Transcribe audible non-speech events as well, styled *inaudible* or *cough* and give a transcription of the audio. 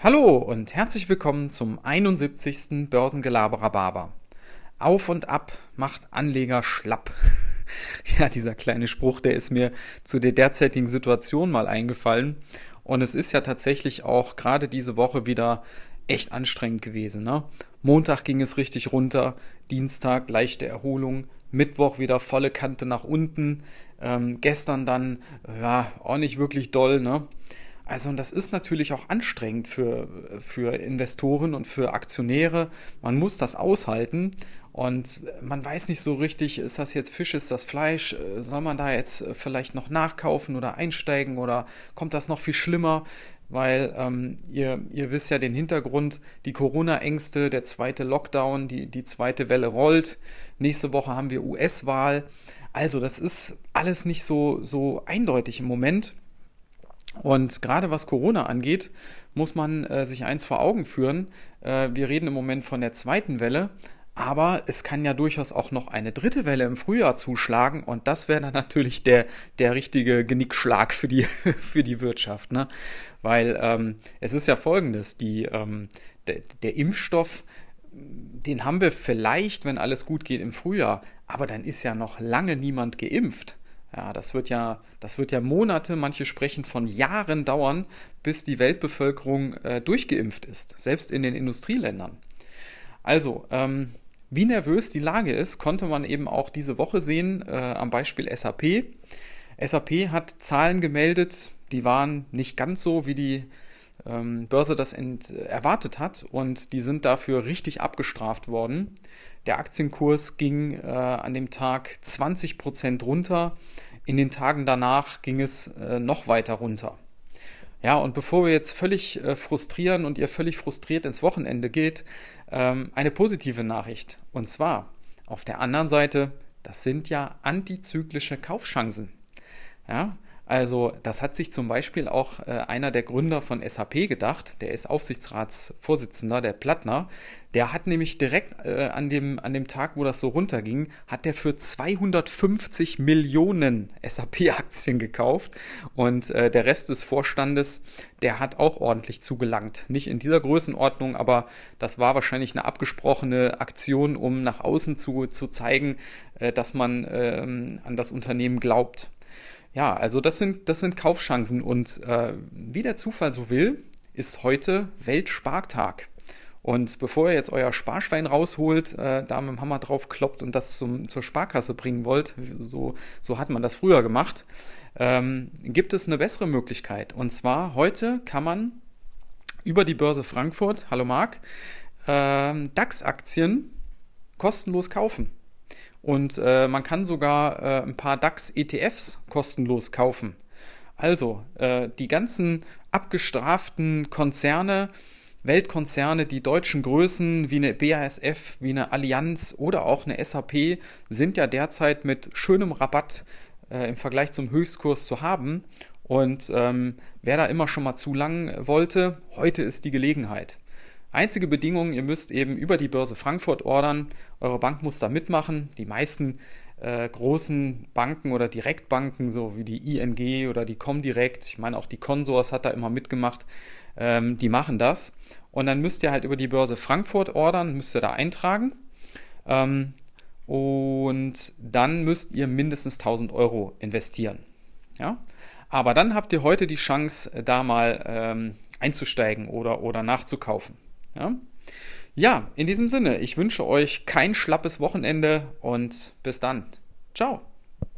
Hallo und herzlich willkommen zum 71. Börsengelaberer Barber. Auf und ab macht Anleger schlapp. *laughs* ja, dieser kleine Spruch, der ist mir zu der derzeitigen Situation mal eingefallen. Und es ist ja tatsächlich auch gerade diese Woche wieder echt anstrengend gewesen. Ne? Montag ging es richtig runter, Dienstag leichte Erholung, Mittwoch wieder volle Kante nach unten, ähm, gestern dann ja auch nicht wirklich doll. Ne? Also, und das ist natürlich auch anstrengend für, für Investoren und für Aktionäre. Man muss das aushalten und man weiß nicht so richtig, ist das jetzt Fisch, ist das Fleisch? Soll man da jetzt vielleicht noch nachkaufen oder einsteigen oder kommt das noch viel schlimmer? Weil ähm, ihr, ihr wisst ja den Hintergrund, die Corona-Ängste, der zweite Lockdown, die, die zweite Welle rollt. Nächste Woche haben wir US-Wahl. Also, das ist alles nicht so, so eindeutig im Moment. Und gerade was Corona angeht, muss man äh, sich eins vor Augen führen. Äh, wir reden im Moment von der zweiten Welle, aber es kann ja durchaus auch noch eine dritte Welle im Frühjahr zuschlagen und das wäre dann natürlich der, der richtige Genickschlag für die, *laughs* für die Wirtschaft. Ne? Weil ähm, es ist ja folgendes, die, ähm, der, der Impfstoff, den haben wir vielleicht, wenn alles gut geht, im Frühjahr, aber dann ist ja noch lange niemand geimpft. Ja, das wird ja, das wird ja Monate, manche sprechen von Jahren dauern, bis die Weltbevölkerung äh, durchgeimpft ist, selbst in den Industrieländern. Also, ähm, wie nervös die Lage ist, konnte man eben auch diese Woche sehen äh, am Beispiel SAP. SAP hat Zahlen gemeldet, die waren nicht ganz so, wie die ähm, Börse das erwartet hat und die sind dafür richtig abgestraft worden. Der Aktienkurs ging äh, an dem Tag 20 Prozent runter. In den Tagen danach ging es äh, noch weiter runter. Ja, und bevor wir jetzt völlig äh, frustrieren und ihr völlig frustriert ins Wochenende geht, ähm, eine positive Nachricht. Und zwar auf der anderen Seite, das sind ja antizyklische Kaufchancen. Ja, also das hat sich zum Beispiel auch äh, einer der Gründer von SAP gedacht, der ist Aufsichtsratsvorsitzender, der Plattner, der hat nämlich direkt äh, an, dem, an dem Tag, wo das so runterging, hat der für 250 Millionen SAP-Aktien *laughs* gekauft und äh, der Rest des Vorstandes, der hat auch ordentlich zugelangt. Nicht in dieser Größenordnung, aber das war wahrscheinlich eine abgesprochene Aktion, um nach außen zu, zu zeigen, äh, dass man ähm, an das Unternehmen glaubt. Ja, also das sind, das sind Kaufchancen und äh, wie der Zufall so will, ist heute Weltspartag. Und bevor ihr jetzt euer Sparschwein rausholt, äh, da mit dem Hammer drauf kloppt und das zum, zur Sparkasse bringen wollt, so, so hat man das früher gemacht, ähm, gibt es eine bessere Möglichkeit. Und zwar heute kann man über die Börse Frankfurt, hallo Marc, äh, DAX-Aktien kostenlos kaufen. Und äh, man kann sogar äh, ein paar DAX-ETFs kostenlos kaufen. Also, äh, die ganzen abgestraften Konzerne, Weltkonzerne, die deutschen Größen wie eine BASF, wie eine Allianz oder auch eine SAP sind ja derzeit mit schönem Rabatt äh, im Vergleich zum Höchstkurs zu haben. Und ähm, wer da immer schon mal zu lang wollte, heute ist die Gelegenheit. Einzige Bedingung, ihr müsst eben über die Börse Frankfurt ordern. Eure Bank muss da mitmachen. Die meisten äh, großen Banken oder Direktbanken, so wie die ING oder die Comdirect, ich meine auch die Consors hat da immer mitgemacht, ähm, die machen das. Und dann müsst ihr halt über die Börse Frankfurt ordern, müsst ihr da eintragen. Ähm, und dann müsst ihr mindestens 1000 Euro investieren. Ja? Aber dann habt ihr heute die Chance, da mal ähm, einzusteigen oder, oder nachzukaufen. Ja? ja, in diesem Sinne, ich wünsche euch kein schlappes Wochenende und bis dann. Ciao.